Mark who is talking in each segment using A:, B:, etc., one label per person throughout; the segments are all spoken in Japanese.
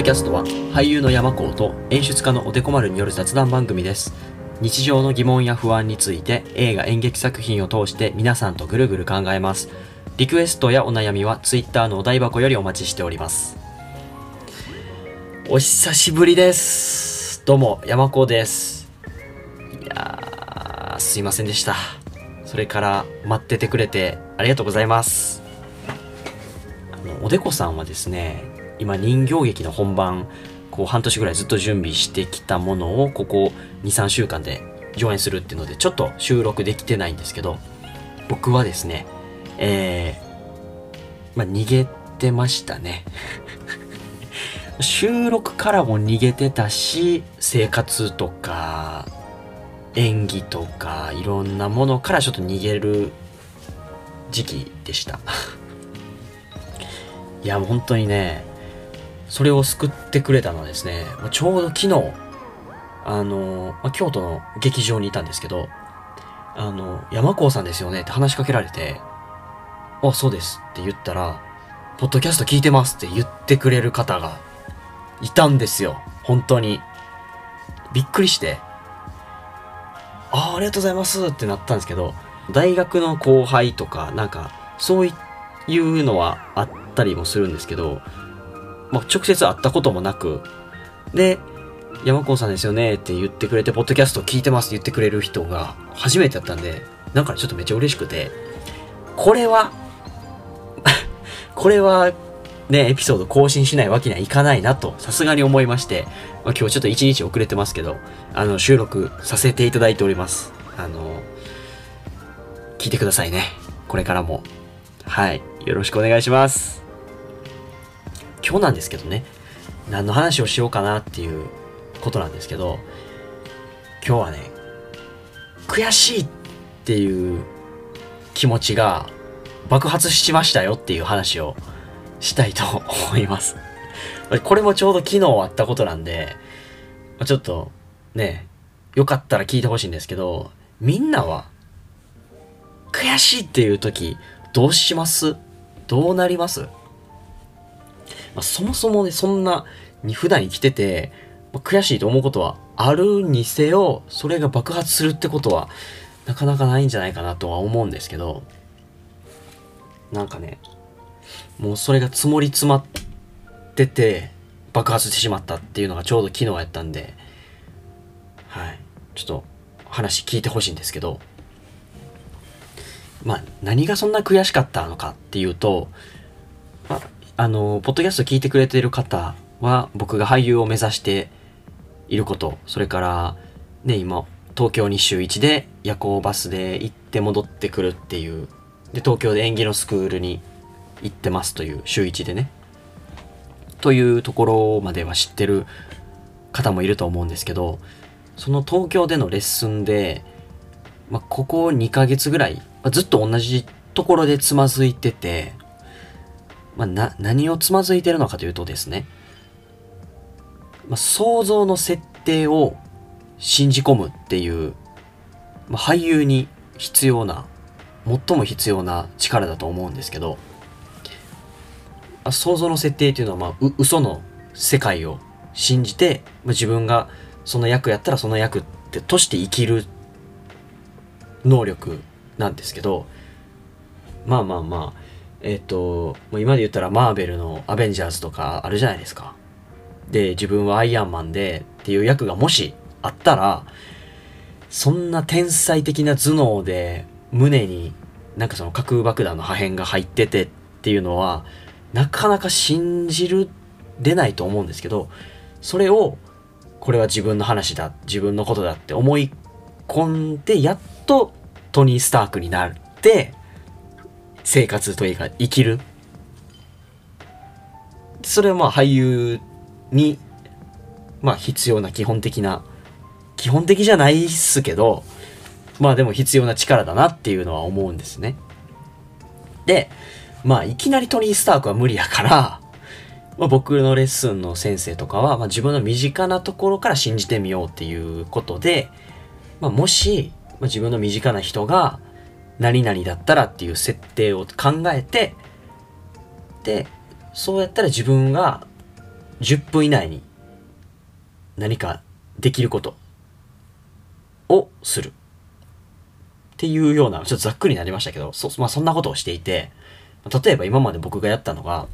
A: ドキャストは俳優の山子と演出家のおでこ丸による雑談番組です。日常の疑問や不安について映画演劇作品を通して皆さんとぐるぐる考えます。リクエストやお悩みは Twitter のお台箱よりお待ちしております。お久しぶりです。どうも山子です。いやーすいませんでした。それから待っててくれてありがとうございます。あのおでこさんはですね今人形劇の本番こう半年ぐらいずっと準備してきたものをここ23週間で上演するっていうのでちょっと収録できてないんですけど僕はですねえー、まあ逃げてましたね。収録からも逃げてたし生活とか演技とかいろんなものからちょっと逃げる時期でした。いやもう本当にねそれを救ってくれたのはですね、ちょうど昨日、あの、ま京都の劇場にいたんですけど、あの、山高さんですよねって話しかけられて、あ、そうですって言ったら、ポッドキャスト聞いてますって言ってくれる方がいたんですよ。本当に。びっくりして、ああ、ありがとうございますってなったんですけど、大学の後輩とか、なんか、そういうのはあったりもするんですけど、まあ、直接会ったこともなく、で、山子さんですよねって言ってくれて、ポッドキャスト聞いてますって言ってくれる人が初めてだったんで、なんかちょっとめっちゃ嬉しくて、これは これは、ね、エピソード更新しないわけにはいかないなと、さすがに思いまして、まあ、今日ちょっと一日遅れてますけど、あの、収録させていただいております。あの、聞いてくださいね。これからも。はい。よろしくお願いします。今日なんですけどね、何の話をしようかなっていうことなんですけど、今日はね、悔しいっていう気持ちが爆発しましたよっていう話をしたいと思います。これもちょうど昨日あったことなんで、ちょっとね、よかったら聞いてほしいんですけど、みんなは悔しいっていう時どうします？どうなります？まあ、そもそもね、そんなに普段生きてて、まあ、悔しいと思うことはあるにせよ、それが爆発するってことは、なかなかないんじゃないかなとは思うんですけど、なんかね、もうそれが積もり詰まってて、爆発してしまったっていうのがちょうど昨日やったんで、はい。ちょっと話聞いてほしいんですけど、まあ、何がそんな悔しかったのかっていうと、あ、の、ポッドキャスト聞いてくれている方は、僕が俳優を目指していること、それから、ね、今、東京に週1で夜行バスで行って戻ってくるっていう、で、東京で演技のスクールに行ってますという、週1でね。というところまでは知ってる方もいると思うんですけど、その東京でのレッスンで、まあ、ここ2ヶ月ぐらい、まあ、ずっと同じところでつまずいてて、まあ、な、何をつまずいてるのかというとですね、まあ、想像の設定を信じ込むっていう、まあ、俳優に必要な、最も必要な力だと思うんですけど、あ想像の設定っていうのは、まあ、嘘の世界を信じて、まあ、自分がその役やったらその役ってとして生きる能力なんですけど、まあまあまあ、えっ、と、もう今で言ったらマーベルのアベンジャーズとかあるじゃないですか。で、自分はアイアンマンでっていう役がもしあったら、そんな天才的な頭脳で胸になんかその核爆弾の破片が入っててっていうのは、なかなか信じる、出ないと思うんですけど、それを、これは自分の話だ、自分のことだって思い込んで、やっとトニー・スタークになって、生活というか生きる。それはまあ俳優にまあ必要な基本的な基本的じゃないっすけどまあでも必要な力だなっていうのは思うんですね。でまあいきなりトニー・スタークは無理やからまあ、僕のレッスンの先生とかは、まあ、自分の身近なところから信じてみようっていうことで、まあ、もし、まあ、自分の身近な人が何々だったらっていう設定を考えてでそうやったら自分が10分以内に何かできることをする。っていうような、ちょっとざっくりになりましたけど、そ、まあそんなことをしていて、例えば今まで僕がやったのが、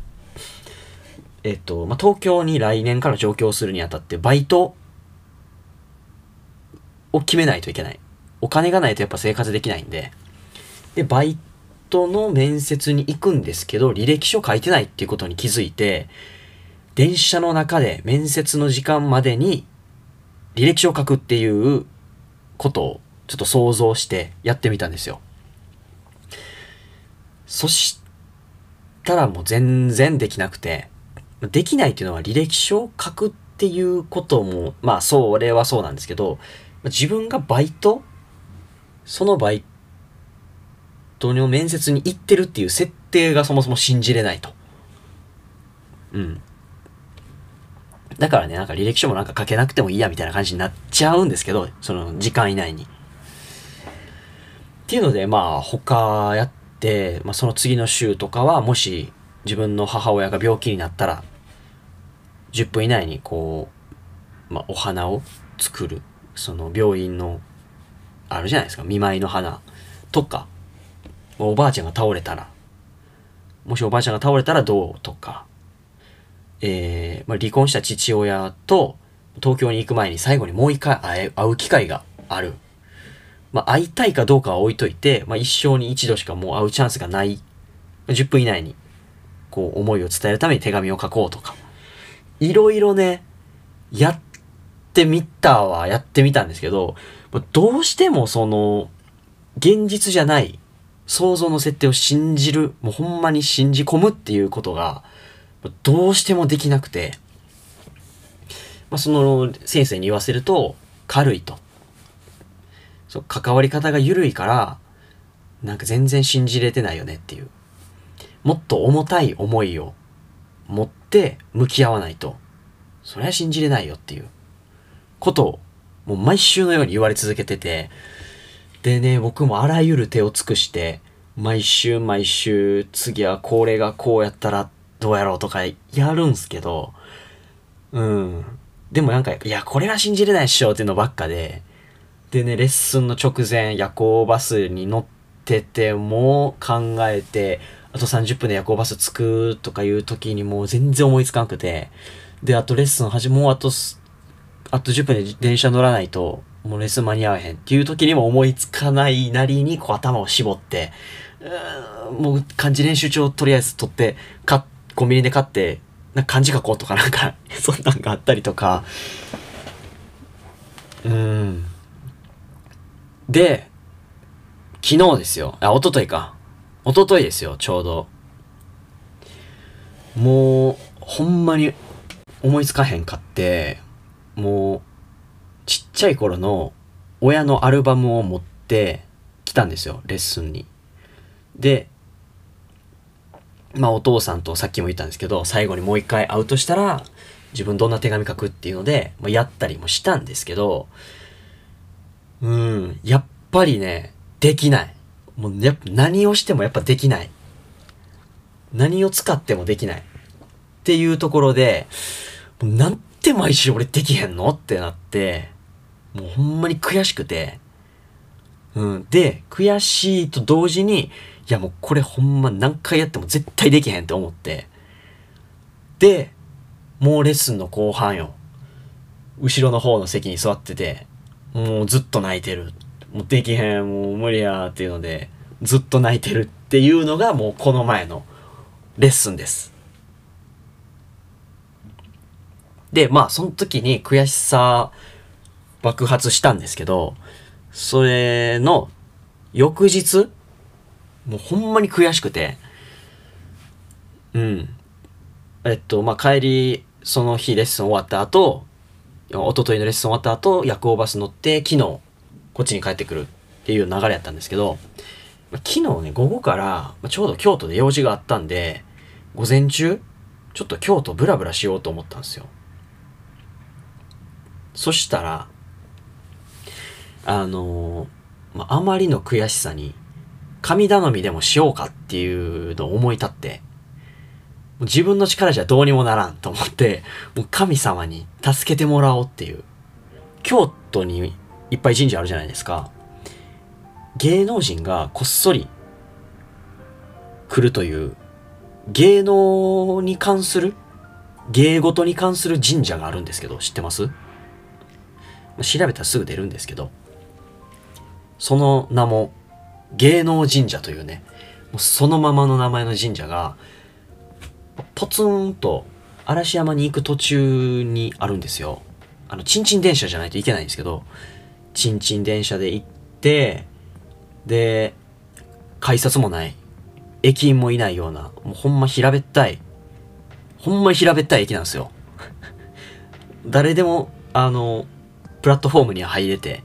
A: えっと、まあ東京に来年から上京するにあたってバイトを決めないといけない。お金がないとやっぱ生活できないんで、で、バイトの面接に行くんですけど、履歴書書いてないっていうことに気づいて、電車の中で面接の時間までに履歴書を書くっていうことをちょっと想像してやってみたんですよ。そしたらもう全然できなくて、できないっていうのは履歴書を書くっていうことも、まあそれはそうなんですけど、自分がバイト？そのバイトの面接に行ってるっていう設定がそもそも信じれないと。うん。だからね、なんか履歴書もなんか書けなくてもいいやみたいな感じになっちゃうんですけど、その時間以内に。っていうので、まあ他やって、まあその次の週とかはもし自分の母親が病気になったら、10分以内にこう、まあお花を作る。その病院の、あるじゃないですか、見舞いの花とか、おばあちゃんが倒れたら、もしおばあちゃんが倒れたらどう？とか、えー、まあ、離婚した父親と東京に行く前に最後にもう一回会会う機会がある。まあ、会いたいかどうかは置いといて、まあ、一生に一度しかもう会うチャンスがない。10分以内に、こう、思いを伝えるために手紙を書こうとか。いろいろね、やってみたはやってみたんですけど、どうしてもその、現実じゃない想像の設定を信じる、もうほんまに信じ込むっていうことが、どうしてもできなくて、まあ、その先生に言わせると軽いと。そう、関わり方が緩いから、なんか全然信じれてないよねっていう。もっと重たい思いを持って向き合わないと、それは信じれないよっていうことを、もう毎週のように言われ続けてて、でね、僕もあらゆる手を尽くして、毎週毎週、次はこれがこうやったらどうやろうとかやるんすけど、うん。でもなんか、いや、これは信じれないっしょっていうのばっかで、でね、レッスンの直前、夜行バスに乗ってても考えて、あと30分で夜行バス着くとかいう時にもう全然思いつかなくて、で、あとレッスン始もうあと、あと10分で電車乗らないと、もうレッスン間に合わへんっていう時にも思いつかないなりにこう頭を絞って、うもう漢字練習帳とりあえず取って、買っコンビニで買って、なんか漢字書こうとかなんか そんなんがあったりとか、うん。で、昨日ですよ。あ、一昨日か。一昨日ですよ、ちょうど。もう、ほんまに思いつかへんかって、もう、ちっちゃい頃の親のアルバムを持ってきたんですよ、レッスンに。で、まあお父さんとさっきも言ったんですけど、最後にもう一回会うとしたら、自分どんな手紙書くっていうので、まあ、やったりもしたんですけど、うん、やっぱりね、できない。もうやっぱ何をしてもやっぱできない。何を使ってもできない。っていうところで、もうなんて毎週俺できへんのってなって、もうほんまに悔しくて、うん。で、悔しいと同時に、いやもうこれほんま何回やっても絶対できへんって思って。で、もうレッスンの後半よ。後ろの方の席に座ってて、もうずっと泣いてる。もうできへん、もう無理やっていうので、ずっと泣いてるっていうのがもうこの前のレッスンです。で、まあその時に悔しさ爆発したんですけど、それの翌日もうほんまに悔しくて、うん。えっと、まあ、帰り、その日レッスン終わった後、一昨日のレッスン終わった後、夜行バス乗って、昨日、こっちに帰ってくるっていう流れやったんですけど、昨日ね、午後から、ちょうど京都で用事があったんで、午前中、ちょっと京都ブラブラしようと思ったんですよ。そしたら、あのー、まあ、まりの悔しさに、神頼みでもしようかっていうのを思い立って、自分の力じゃどうにもならんと思って、もう神様に助けてもらおうっていう。京都にいっぱい神社あるじゃないですか。芸能人がこっそり来るという芸能に関する芸事に関する神社があるんですけど、知ってます？調べたらすぐ出るんですけど、その名も芸能神社というね、もうそのままの名前の神社が、ポツンと嵐山に行く途中にあるんですよ。あの、ちんちん電車じゃないといけないんですけど、ちんちん電車で行って、で、改札もない、駅員もいないような、もうほんま平べったい、ほんま平べったい駅なんですよ。誰でも、あの、プラットフォームには入れて、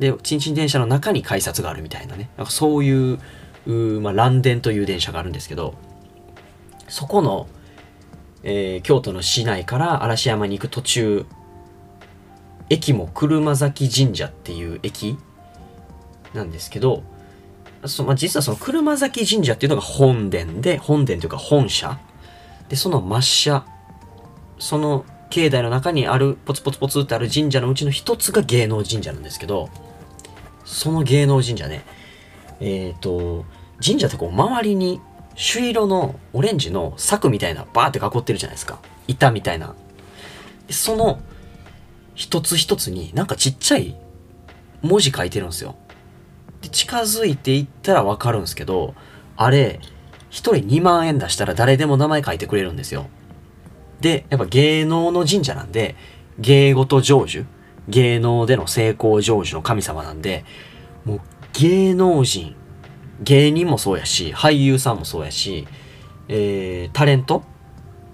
A: で、ちんちん電車の中に改札があるみたいなね。なんかそういう、うまあ、蘭電という電車があるんですけど、そこの、えー、京都の市内から嵐山に行く途中、駅も車崎神社っていう駅なんですけど、そまあ、実はその車崎神社っていうのが本殿で、本殿というか本社。で、その末社、その境内の中にある、ポツポツポツってある神社のうちの一つが芸能神社なんですけど、その芸能神社ね、えっ、ー、と、神社ってこう周りに朱色のオレンジの柵みたいなバーって囲ってるじゃないですか。板みたいな。その一つ一つになんかちっちゃい文字書いてるんですよ。で近づいていったらわかるんですけど、あれ、一人2万円出したら誰でも名前書いてくれるんですよ。で、やっぱ芸能の神社なんで、芸事成就芸能での成功成就の神様なんで、もう芸能人、芸人もそうやし、俳優さんもそうやし、えー、タレント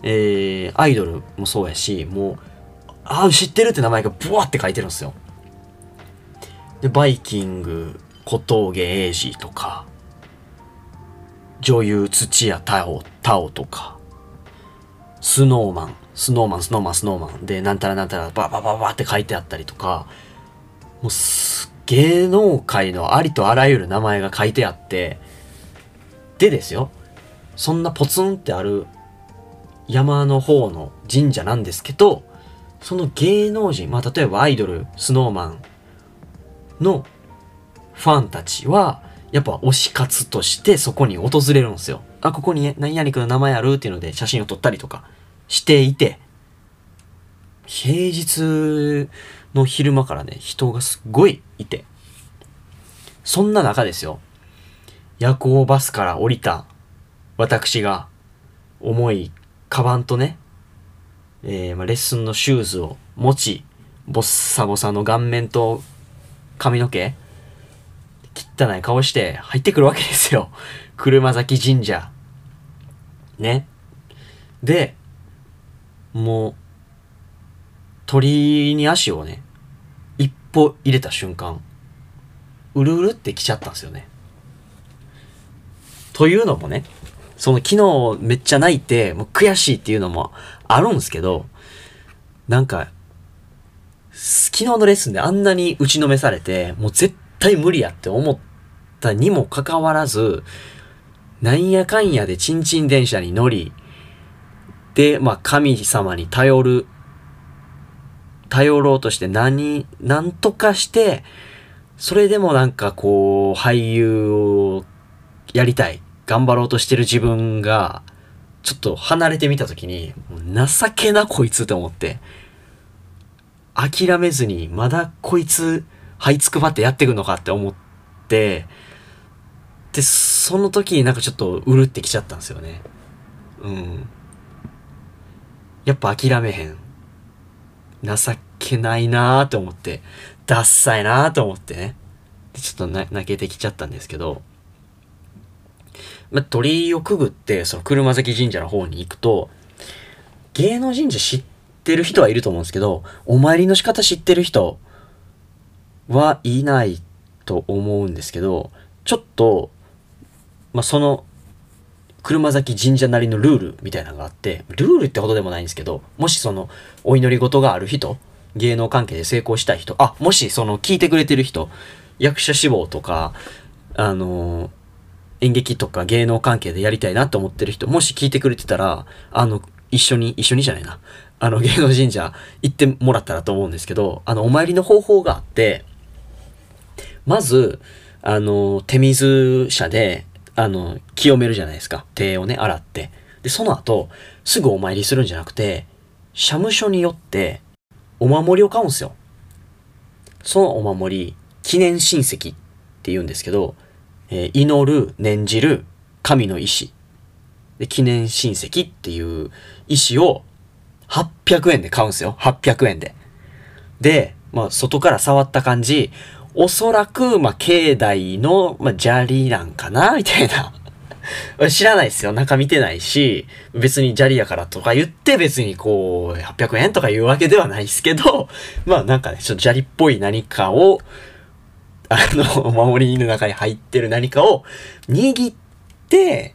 A: えー、アイドルもそうやし、もう、ああ、知ってるって名前がブワって書いてるんですよ。で、バイキング、小峠英二とか、女優土屋太鳳、太鳳とか、スノーマン、スノーマン、スノーマン、スノーマンで、なんたらなんたら、ババババって書いてあったりとか、もうす芸能界のありとあらゆる名前が書いてあって、でですよ、そんなポツンってある山の方の神社なんですけど、その芸能人、まあ例えばアイドル、スノーマンのファンたちは、やっぱ推し活としてそこに訪れるんですよ。あ、ここに何々くんの名前あるっていうので写真を撮ったりとかしていて、平日の昼間からね、人がすっごいいて、そんな中ですよ、夜行バスから降りた私が重いカバンとね、えー、まあ、レッスンのシューズを持ち、ボッサボサの顔面と髪の毛、汚い顔して入ってくるわけですよ。車崎神社。ね。で、もう、鳥に足をね、一歩入れた瞬間、うるうるって来ちゃったんですよね。というのもね、その昨日めっちゃ泣いて、もう悔しいっていうのもあるんですけど、なんか、昨日のレッスンであんなに打ちのめされて、もう絶対無理やって思ったにもかかわらず、なんやかんやでチンチン電車に乗り、で、まあ神様に頼る、頼ろうとして何、なんとかして、それでもなんかこう、俳優をやりたい、頑張ろうとしてる自分が、ちょっと離れてみたときに、情けなこいつって思って、諦めずに、まだこいつ、這いつくばってやっていくのかって思って、で、その時になんかちょっとうるってきちゃったんですよね。うん。やっぱ諦めへん。情けないなーって思って、ダッサいなーと思ってね。ちょっと泣けてきちゃったんですけど、ま、鳥居をくぐって、その車崎神社の方に行くと、芸能神社知ってる人はいると思うんですけど、お参りの仕方知ってる人はいないと思うんですけど、ちょっと、まあ、その、車崎神社なりのルールみたいなのがあって、ルールってほどでもないんですけど、もしその、お祈り事がある人、芸能関係で成功したい人、あ、もしその、聞いてくれてる人、役者志望とか、あの演劇とか芸能関係でやりたいなと思ってる人、もし聞いてくれてたら、あの、一緒に、一緒にじゃないな。あの、芸能神社行ってもらったらと思うんですけど、あの、お参りの方法があって、まず、あの、手水車で、あの、清めるじゃないですか。手をね、洗って。で、その後、すぐお参りするんじゃなくて、社務所によって、お守りを買うんですよ。そのお守り、記念親戚って言うんですけど、えー、祈る、念じる、神の意志。で、記念親戚っていう意志を800円で買うんですよ。800円で。で、まあ、外から触った感じ、おそらく、まあ、境内の、まあ、砂利なんかなみたいな。知らないですよ。中見てないし、別に砂利やからとか言って別にこう、800円とか言うわけではないですけど、まあなんかね、ちょっと砂利っぽい何かを、あの、お守りの中に入ってる何かを握って、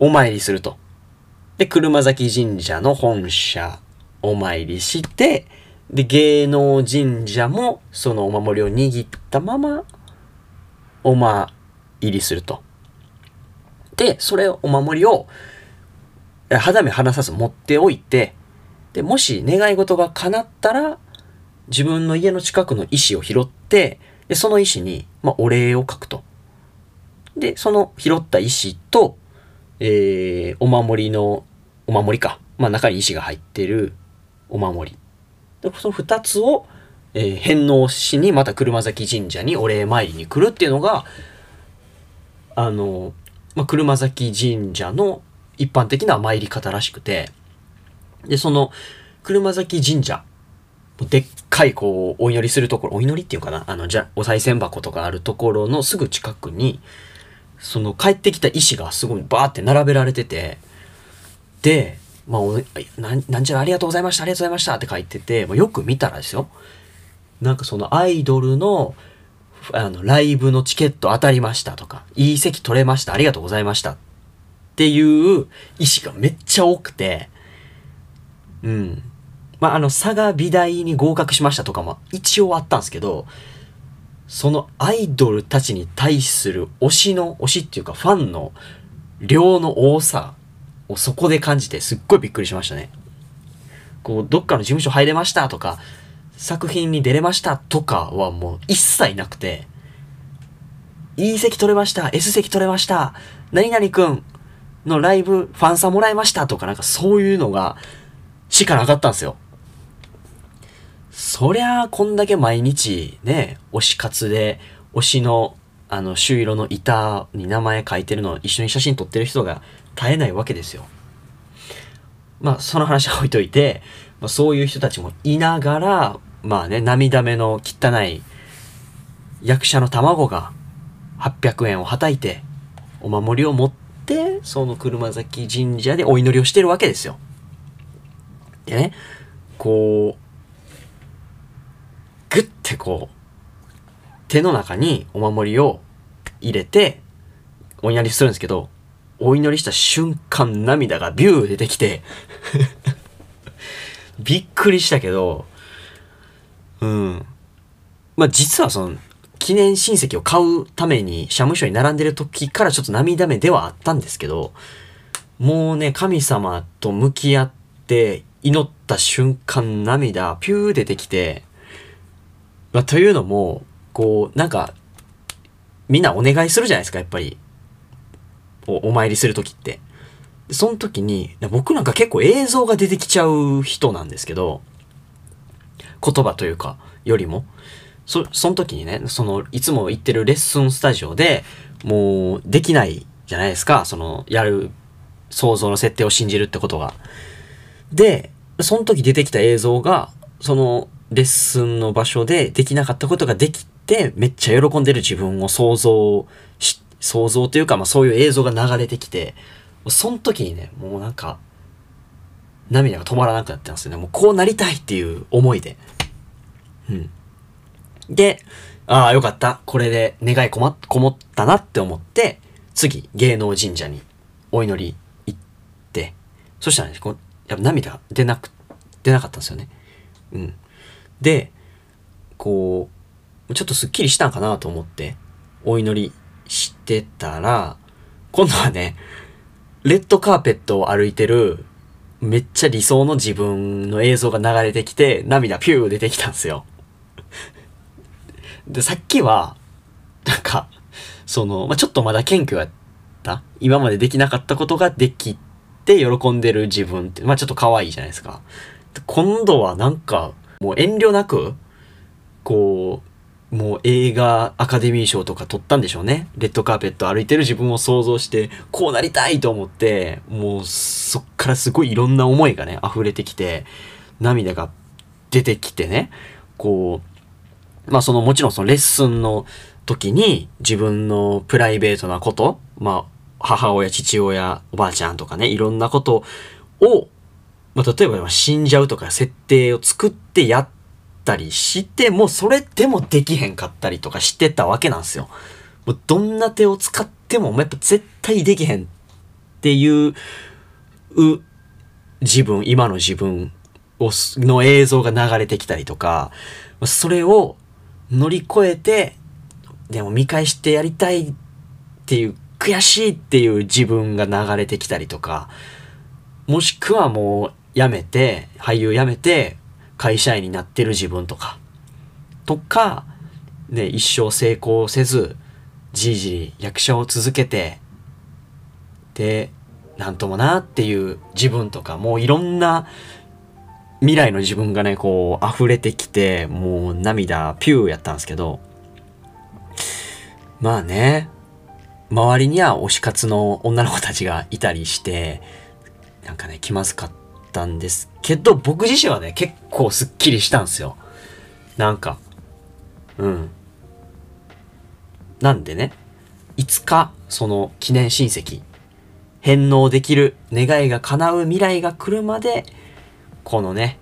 A: お参りすると。で、車崎神社の本社お参りして、で、芸能神社もそのお守りを握ったまま、お参りすると。で、それ、お守りを、肌身離さず持っておいて、で、もし願い事が叶ったら、自分の家の近くの石を拾って、で、その石に、まあ、お礼を書くと。で、その拾った石と、えー、お守りの、お守りか。まあ、中に石が入ってるお守り。で、その二つを、えー、返納しに、また車崎神社にお礼参りに来るっていうのが、あの、まあ、車崎神社の一般的な参り方らしくて、で、その、車崎神社、でっかいこう、お祈りするところ、お祈りっていうかな？あの、じゃ、お賽銭箱とかあるところのすぐ近くに、その帰ってきた石がすごいバーって並べられてて、で、まあ、おななんちゃらありがとうございました、ありがとうございましたって書いてて、まあ、よく見たらですよ。なんかそのアイドルのあの、ライブのチケット当たりましたとか、いい席取れました、ありがとうございましたっていう意思がめっちゃ多くて、うん。まあ、あの、佐賀美大に合格しましたとかも一応あったんですけど、そのアイドルたちに対する推しの、推しっていうかファンの量の多さをそこで感じてすっごいびっくりしましたね。こう、どっかの事務所入れましたとか、作品に出れましたとかはもう一切なくて、いい席取れました !S 席取れました何々くんのライブファンサもらいましたとかなんかそういうのがしかなかったんですよ。そりゃあこんだけ毎日ね、推し活で推しのあの朱色の板に名前書いてるの一緒に写真撮ってる人が絶えないわけですよ。まあその話は置いといて、まあ、そういう人たちもいながら、まあね、涙目の汚い役者の卵が800円をはたいて、お守りを持って、その車崎神社でお祈りをしてるわけですよ。でね、こう、ぐってこう、手の中にお守りを入れて、お祈りするんですけど、お祈りした瞬間涙がビュー出てきて びっくりしたけど、うん。まあ実はその、記念親戚を買うために社務所に並んでる時からちょっと涙目ではあったんですけど、もうね、神様と向き合って祈った瞬間涙ピュー出てきて、まあ、というのも、こう、なんか、みんなお願いするじゃないですか、やっぱり。お参りする時って。その時に、僕なんか結構映像が出てきちゃう人なんですけど、言葉というか、よりも。そ、その時にね、その、いつも行ってるレッスンスタジオで、もう、できないじゃないですか、その、やる、想像の設定を信じるってことが。で、その時出てきた映像が、その、レッスンの場所でできなかったことができて、めっちゃ喜んでる自分を想像し、想像というか、まあそういう映像が流れてきて、その時にね、もうなんか、涙が止まらなくなってますよね。もうこうなりたいっていう思いで。うん。で、ああ、よかった。これで願いこま、こもったなって思って、次、芸能神社にお祈り行って、そしたらね、こうやっぱ涙が出なく、出なかったんですよね。うん。で、こう、ちょっとスッキリしたんかなと思って、お祈りしてたら、今度はね、レッドカーペットを歩いてる、めっちゃ理想の自分の映像が流れてきて、涙ピュー出てきたんですよ。で、さっきは、なんか、その、まあ、ちょっとまだ謙虚やった今までできなかったことができて喜んでる自分って、まあ、ちょっと可愛いじゃないですか。今度はなんか、もう遠慮なく、こう、もう映画アカデミー賞とか取ったんでしょうね。レッドカーペット歩いてる自分を想像して、こうなりたいと思って、もうそっからすごいいろんな思いがね、溢れてきて、涙が出てきてね、こう、まあそのもちろんそのレッスンの時に自分のプライベートなこと、まあ母親、父親、おばあちゃんとかね、いろんなことを、まあ例えば死んじゃうとか設定を作ってやってたりしても、それでもできへんかったりとかしてたわけなんですよ。もうどんな手を使っても、やっぱ絶対できへんっていう、自分、今の自分を、の映像が流れてきたりとか、それを乗り越えて、でも見返してやりたいっていう、悔しいっていう自分が流れてきたりとか、もしくはもう辞めて、俳優辞めて、会社員になってる自分とか、とか、ね、一生成功せず、じいじり役者を続けて、で、なんともなっていう自分とか、もういろんな未来の自分がね、こう溢れてきて、もう涙ピューやったんですけど、まあね、周りには推し活の女の子たちがいたりして、なんかね、気まずかったたんですけど、僕自身はね、結構スッキリしたんですよ。なんか、うん。なんでね、いつかその記念親戚、返納できる願いが叶う未来が来るまで、このね、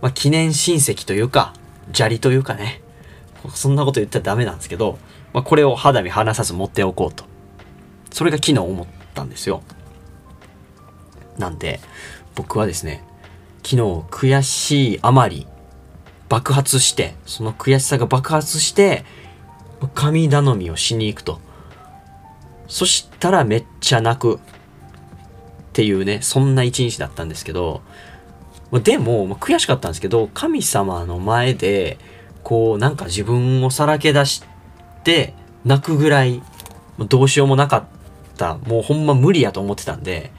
A: まあ、記念親戚というか、砂利というかね、そんなこと言ったらダメなんですけど、まあ、これを肌身離さず持っておこうと。それが昨日思ったんですよ。なんで、僕はですね、昨日悔しいあまり爆発して、その悔しさが爆発して、神頼みをしに行くと。そしたらめっちゃ泣く。っていうね、そんな一日だったんですけど、でも、悔しかったんですけど、神様の前で、こう、なんか自分をさらけ出して泣くぐらい、どうしようもなかった。もうほんま無理やと思ってたんで、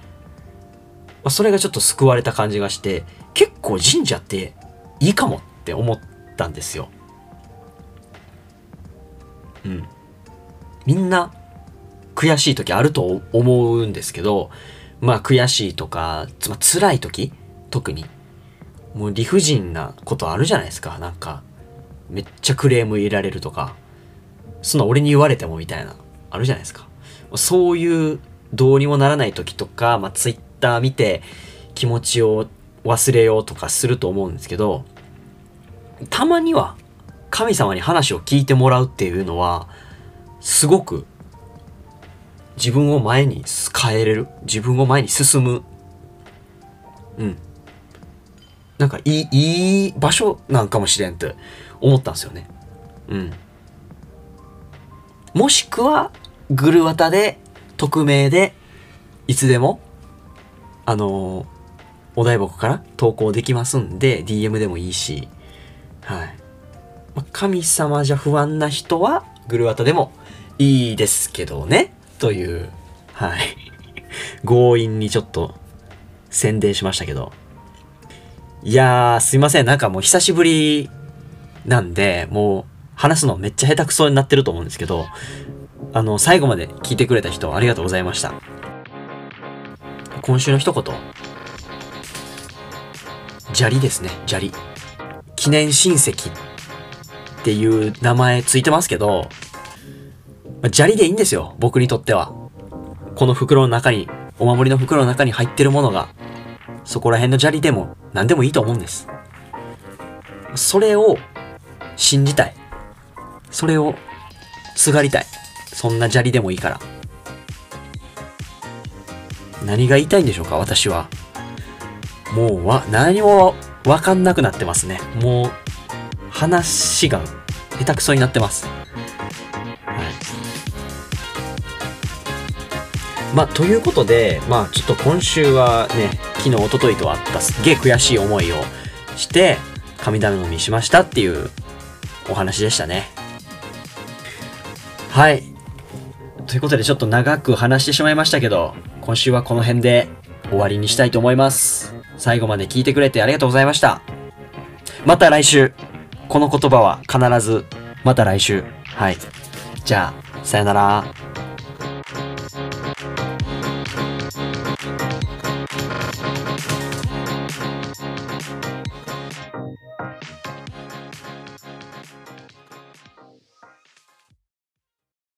A: まあ、それがちょっと救われた感じがして、結構神社っていいかもって思ったんですよ。うん。みんな悔しい時あると思うんですけど、まあ悔しいとか、つまり辛い時特に。もう理不尽なことあるじゃないですか。なんか、めっちゃクレーム入れられるとか。そんな俺に言われてもみたいな、あるじゃないですか。そういうどうにもならない時とか、まあツイッター見て気持ちを忘れようとかすると思うんですけど、たまには神様に話を聞いてもらうっていうのは、すごく自分を前に変えれる。自分を前に進む。うん。なんかいい、いい場所なんかもしれんって思ったんですよね。うん。もしくは、グルワタで、匿名で、いつでもあの、お台箱から投稿できますんで、DM でもいいし、はい。ま神様じゃ不安な人は、グルワタでもいいですけどね、という、はい。強引にちょっと宣伝しましたけど。いやー、すいません。なんかもう久しぶりなんで、もう話すのめっちゃ下手くそになってると思うんですけど、あの、最後まで聞いてくれた人ありがとうございました。今週の一言。砂利ですね、砂利。記念親戚っていう名前ついてますけど、砂利でいいんですよ、僕にとっては。この袋の中に、お守りの袋の中に入ってるものが、そこら辺の砂利でも何でもいいと思うんです。それを信じたい。それをすがりたい。そんな砂利でもいいから。何が言いたいんでしょうか、私は。もうわ、何もわかんなくなってますね。もう、話が下手くそになってます。はい。まあ、ということで、まあ、ちょっと今週はね、昨日、一昨日とあったすっげえ悔しい思いをして、神頼みしましたっていうお話でしたね。はい。ということでちょっと長く話してしまいましたけど、今週はこの辺で終わりにしたいと思います。最後まで聞いてくれてありがとうございました。また来週。この言葉は必ず、また来週。はい。じゃあ、さよなら。